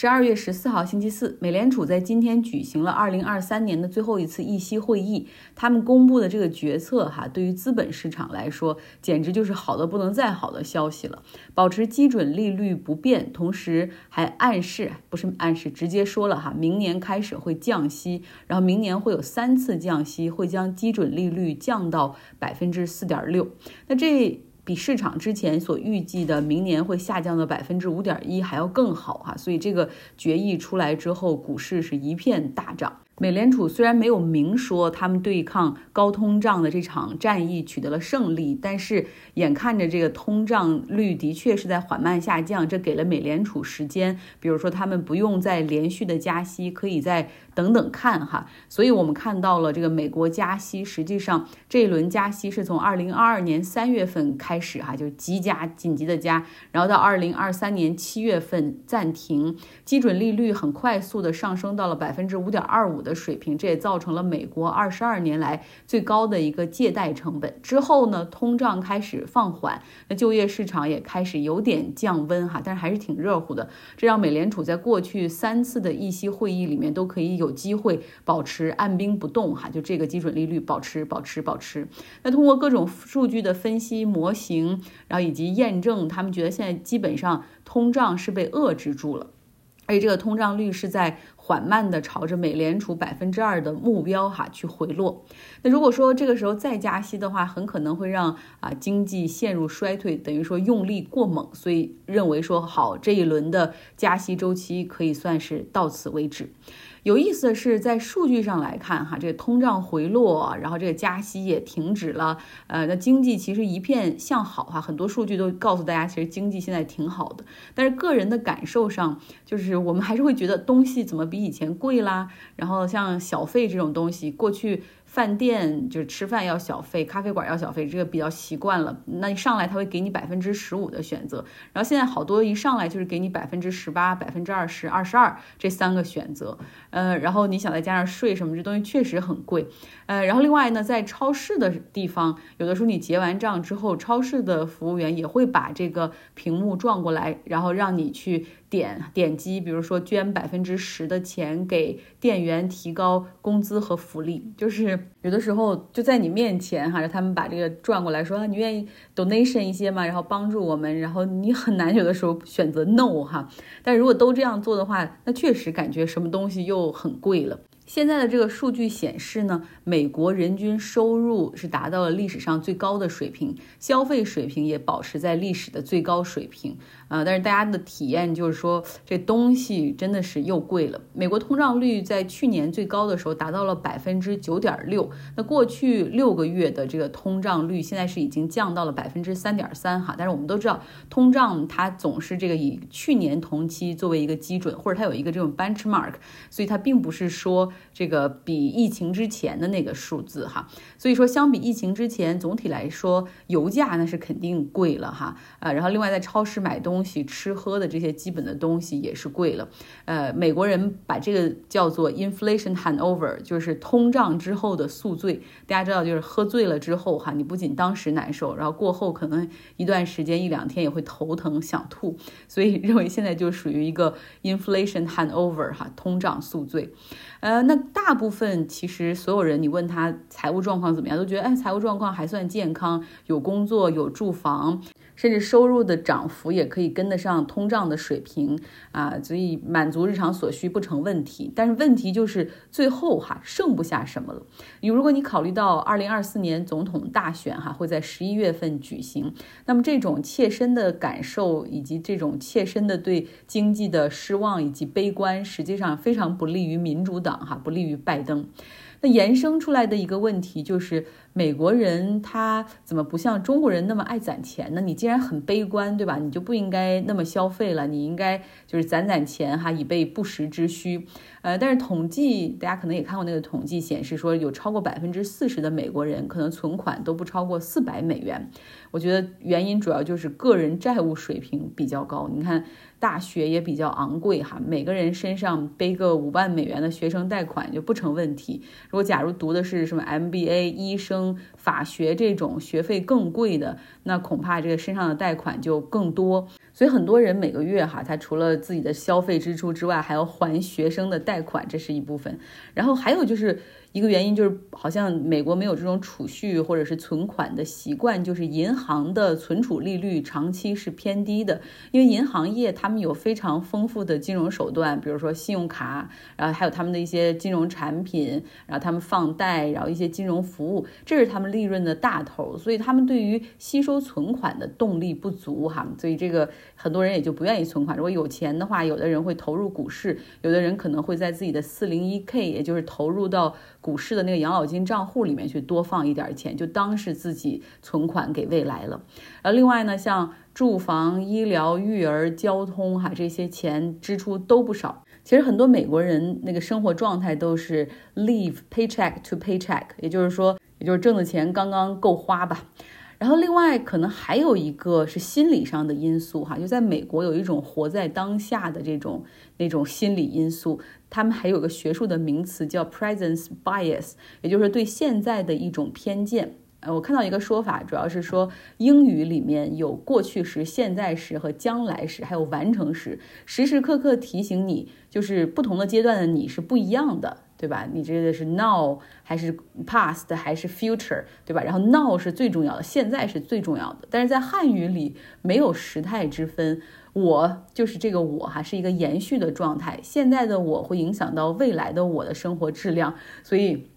十二月十四号星期四，美联储在今天举行了二零二三年的最后一次议息会议。他们公布的这个决策，哈，对于资本市场来说，简直就是好的不能再好的消息了。保持基准利率不变，同时还暗示，不是暗示，直接说了哈，明年开始会降息，然后明年会有三次降息，会将基准利率降到百分之四点六。那这。比市场之前所预计的明年会下降的百分之五点一还要更好哈，所以这个决议出来之后，股市是一片大涨。美联储虽然没有明说他们对抗高通胀的这场战役取得了胜利，但是眼看着这个通胀率的确是在缓慢下降，这给了美联储时间，比如说他们不用再连续的加息，可以再等等看哈。所以我们看到了这个美国加息，实际上这一轮加息是从二零二二年三月份开始哈，就急加紧急的加，然后到二零二三年七月份暂停，基准利率很快速的上升到了百分之五点二五的。的水平，这也造成了美国二十二年来最高的一个借贷成本。之后呢，通胀开始放缓，那就业市场也开始有点降温哈，但是还是挺热乎的。这让美联储在过去三次的议息会议里面都可以有机会保持按兵不动哈，就这个基准利率保持保持保持。那通过各种数据的分析模型，然后以及验证，他们觉得现在基本上通胀是被遏制住了，而且这个通胀率是在。缓慢的朝着美联储百分之二的目标哈去回落。那如果说这个时候再加息的话，很可能会让啊经济陷入衰退，等于说用力过猛。所以认为说好这一轮的加息周期可以算是到此为止。有意思的是，在数据上来看，哈，这个通胀回落，然后这个加息也停止了，呃，那经济其实一片向好，哈，很多数据都告诉大家，其实经济现在挺好的。但是个人的感受上，就是我们还是会觉得东西怎么比以前贵啦，然后像小费这种东西，过去。饭店就是吃饭要小费，咖啡馆要小费，这个比较习惯了。那一上来他会给你百分之十五的选择，然后现在好多一上来就是给你百分之十八、百分之二十、二十二这三个选择。呃，然后你想再加上税什么，这东西确实很贵。呃，然后另外呢，在超市的地方，有的时候你结完账之后，超市的服务员也会把这个屏幕转过来，然后让你去。点点击，比如说捐百分之十的钱给店员，提高工资和福利，就是有的时候就在你面前哈，让他们把这个转过来说，你愿意 donation 一些吗？然后帮助我们，然后你很难有的时候选择 no 哈，但如果都这样做的话，那确实感觉什么东西又很贵了。现在的这个数据显示呢，美国人均收入是达到了历史上最高的水平，消费水平也保持在历史的最高水平啊。但是大家的体验就是说，这东西真的是又贵了。美国通胀率在去年最高的时候达到了百分之九点六，那过去六个月的这个通胀率现在是已经降到了百分之三点三哈。但是我们都知道，通胀它总是这个以去年同期作为一个基准，或者它有一个这种 benchmark，所以它并不是说。这个比疫情之前的那个数字哈，所以说相比疫情之前，总体来说油价那是肯定贵了哈啊，然后另外在超市买东东西、吃喝的这些基本的东西也是贵了。呃，美国人把这个叫做 inflation hangover，就是通胀之后的宿醉。大家知道，就是喝醉了之后哈，你不仅当时难受，然后过后可能一段时间一两天也会头疼想吐，所以认为现在就属于一个 inflation hangover 哈，通胀宿醉。呃，那大部分其实所有人，你问他财务状况怎么样，都觉得哎，财务状况还算健康，有工作，有住房。甚至收入的涨幅也可以跟得上通胀的水平啊，所以满足日常所需不成问题。但是问题就是最后哈剩不下什么了。你如果你考虑到二零二四年总统大选哈会在十一月份举行，那么这种切身的感受以及这种切身的对经济的失望以及悲观，实际上非常不利于民主党哈，不利于拜登。那延伸出来的一个问题就是。美国人他怎么不像中国人那么爱攒钱呢？你既然很悲观，对吧？你就不应该那么消费了，你应该就是攒攒钱哈，以备不时之需。呃，但是统计大家可能也看过那个统计显示说，有超过百分之四十的美国人可能存款都不超过四百美元。我觉得原因主要就是个人债务水平比较高。你看大学也比较昂贵哈，每个人身上背个五万美元的学生贷款就不成问题。如果假如读的是什么 MBA 医生，法学这种学费更贵的，那恐怕这个身上的贷款就更多。所以很多人每个月哈，他除了自己的消费支出之外，还要还学生的贷款，这是一部分。然后还有就是。一个原因就是，好像美国没有这种储蓄或者是存款的习惯，就是银行的存储利率长期是偏低的。因为银行业他们有非常丰富的金融手段，比如说信用卡，然后还有他们的一些金融产品，然后他们放贷，然后一些金融服务，这是他们利润的大头。所以他们对于吸收存款的动力不足哈，所以这个很多人也就不愿意存款。如果有钱的话，有的人会投入股市，有的人可能会在自己的四零一 k，也就是投入到。股市的那个养老金账户里面去多放一点钱，就当是自己存款给未来了。而另外呢，像住房、医疗、育儿、交通哈这些钱支出都不少。其实很多美国人那个生活状态都是 leave paycheck to paycheck，也就是说，也就是挣的钱刚刚够花吧。然后另外可能还有一个是心理上的因素哈，就在美国有一种活在当下的这种那种心理因素。他们还有个学术的名词叫 presence bias，也就是对现在的一种偏见。呃，我看到一个说法，主要是说英语里面有过去时、现在时和将来时，还有完成时，时时刻刻提醒你，就是不同的阶段的你是不一样的，对吧？你这个是 now 还是 past 还是 future，对吧？然后 now 是最重要的，现在是最重要的。但是在汉语里没有时态之分。我就是这个我哈，是一个延续的状态。现在的我会影响到未来的我的生活质量，所以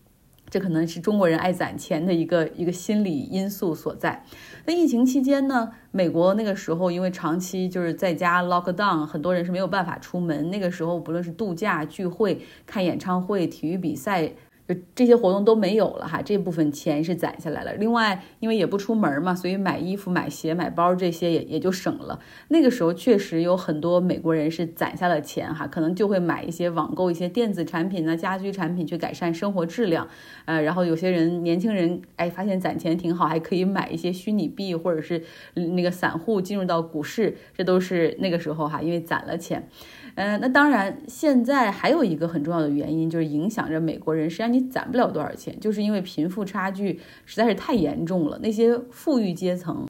这可能是中国人爱攒钱的一个一个心理因素所在。那疫情期间呢，美国那个时候因为长期就是在家 lock down，很多人是没有办法出门。那个时候不论是度假、聚会、看演唱会、体育比赛。就这些活动都没有了哈，这部分钱是攒下来了。另外，因为也不出门嘛，所以买衣服、买鞋、买包这些也也就省了。那个时候确实有很多美国人是攒下了钱哈，可能就会买一些网购一些电子产品呢、家居产品去改善生活质量。呃，然后有些人年轻人哎发现攒钱挺好，还可以买一些虚拟币或者是那个散户进入到股市，这都是那个时候哈，因为攒了钱。嗯，那当然，现在还有一个很重要的原因，就是影响着美国人。实际上，你攒不了多少钱，就是因为贫富差距实在是太严重了。那些富裕阶层，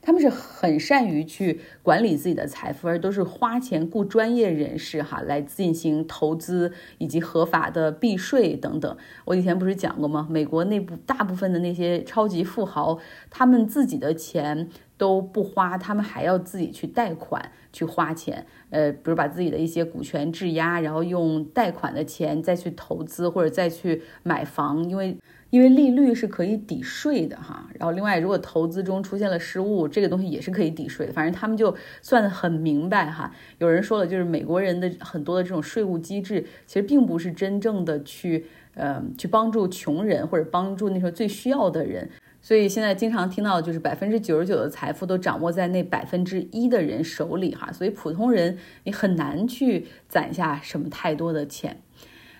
他们是很善于去管理自己的财富，而都是花钱雇专业人士哈来进行投资以及合法的避税等等。我以前不是讲过吗？美国内部大部分的那些超级富豪，他们自己的钱。都不花，他们还要自己去贷款去花钱，呃，比如把自己的一些股权质押，然后用贷款的钱再去投资或者再去买房，因为因为利率是可以抵税的哈。然后另外，如果投资中出现了失误，这个东西也是可以抵税的。反正他们就算得很明白哈。有人说了，就是美国人的很多的这种税务机制，其实并不是真正的去呃去帮助穷人或者帮助那时候最需要的人。所以现在经常听到就是百分之九十九的财富都掌握在那百分之一的人手里哈，所以普通人你很难去攒下什么太多的钱。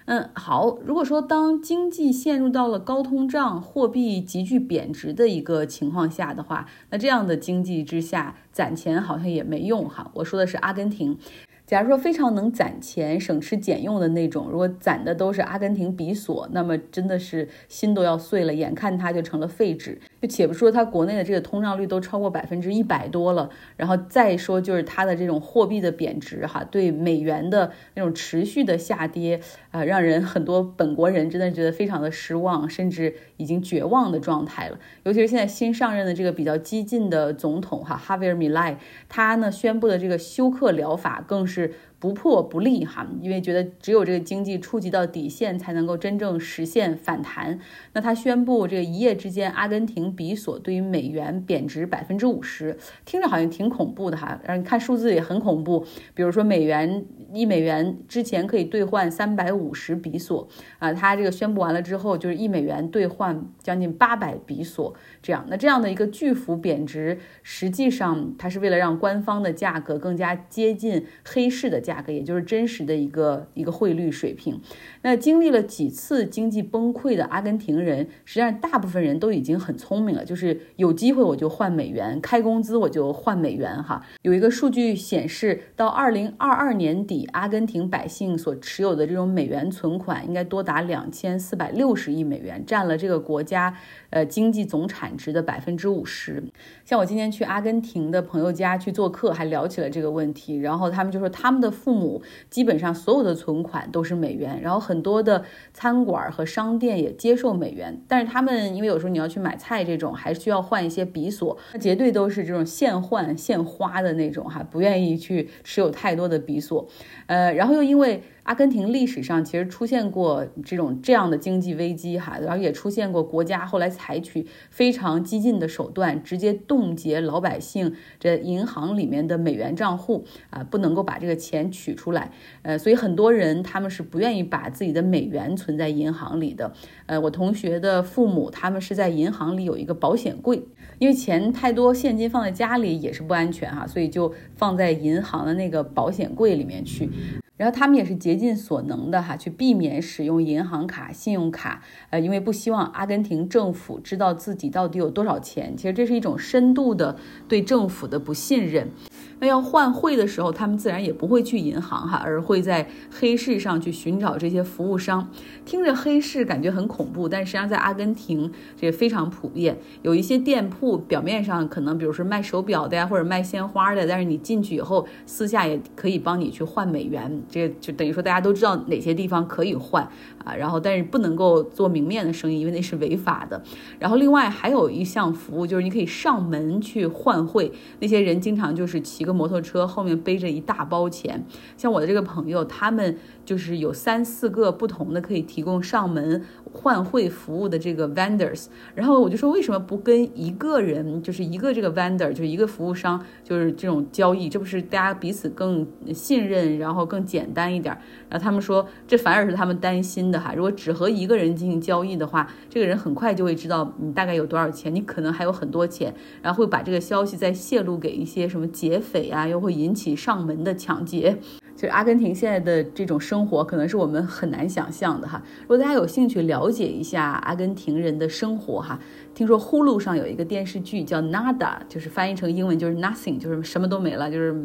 嗯，好，如果说当经济陷入到了高通胀、货币急剧贬值的一个情况下的话，那这样的经济之下攒钱好像也没用哈。我说的是阿根廷。假如说非常能攒钱、省吃俭用的那种，如果攒的都是阿根廷比索，那么真的是心都要碎了，眼看它就成了废纸。且不说它国内的这个通胀率都超过百分之一百多了，然后再说就是它的这种货币的贬值，哈，对美元的那种持续的下跌，啊，让人很多本国人真的觉得非常的失望，甚至已经绝望的状态了。尤其是现在新上任的这个比较激进的总统，哈，哈维尔米莱，他呢宣布的这个休克疗法更是。不破不立哈，因为觉得只有这个经济触及到底线，才能够真正实现反弹。那他宣布这个一夜之间，阿根廷比索对于美元贬值百分之五十，听着好像挺恐怖的哈，让你看数字也很恐怖。比如说美元一美元之前可以兑换三百五十比索啊，他这个宣布完了之后，就是一美元兑换将近八百比索这样。那这样的一个巨幅贬值，实际上它是为了让官方的价格更加接近黑市的价。价格，也就是真实的一个一个汇率水平。那经历了几次经济崩溃的阿根廷人，实际上大部分人都已经很聪明了，就是有机会我就换美元，开工资我就换美元哈。有一个数据显示，到二零二二年底，阿根廷百姓所持有的这种美元存款应该多达两千四百六十亿美元，占了这个国家呃经济总产值的百分之五十。像我今天去阿根廷的朋友家去做客，还聊起了这个问题，然后他们就说他们的父母基本上所有的存款都是美元，然后很多的餐馆和商店也接受美元，但是他们因为有时候你要去买菜这种，还需要换一些比索，那绝对都是这种现换现花的那种哈，不愿意去持有太多的比索，呃，然后又因为。阿根廷历史上其实出现过这种这样的经济危机哈，然后也出现过国家后来采取非常激进的手段，直接冻结老百姓这银行里面的美元账户啊，不能够把这个钱取出来。呃，所以很多人他们是不愿意把自己的美元存在银行里的。呃，我同学的父母他们是在银行里有一个保险柜，因为钱太多现金放在家里也是不安全哈，所以就放在银行的那个保险柜里面去。然后他们也是竭尽所能的哈，去避免使用银行卡、信用卡，呃，因为不希望阿根廷政府知道自己到底有多少钱。其实这是一种深度的对政府的不信任。那要换汇的时候，他们自然也不会去银行哈，而会在黑市上去寻找这些服务商。听着黑市感觉很恐怖，但实际上在阿根廷这非常普遍。有一些店铺表面上可能，比如说卖手表的呀，或者卖鲜花的，但是你进去以后，私下也可以帮你去换美元。这就等于说大家都知道哪些地方可以换啊，然后但是不能够做明面的生意，因为那是违法的。然后另外还有一项服务就是你可以上门去换汇，那些人经常就是骑。个摩托车后面背着一大包钱，像我的这个朋友，他们就是有三四个不同的可以提供上门换汇服务的这个 vendors，然后我就说为什么不跟一个人，就是一个这个 vendor，就是一个服务商，就是这种交易，这不是大家彼此更信任，然后更简单一点？然后他们说这反而是他们担心的如果只和一个人进行交易的话，这个人很快就会知道你大概有多少钱，你可能还有很多钱，然后会把这个消息再泄露给一些什么劫。匪啊，又会引起上门的抢劫。就是阿根廷现在的这种生活，可能是我们很难想象的哈。如果大家有兴趣了解一下阿根廷人的生活哈，听说呼噜上有一个电视剧叫《Nada》，就是翻译成英文就是 Nothing，就是什么都没了。就是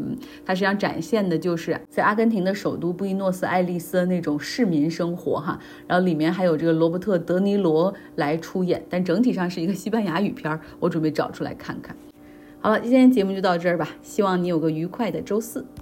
它实际上展现的就是在阿根廷的首都布宜诺斯艾利斯的那种市民生活哈。然后里面还有这个罗伯特·德尼罗来出演，但整体上是一个西班牙语片儿。我准备找出来看看。好了，今天节目就到这儿吧，希望你有个愉快的周四。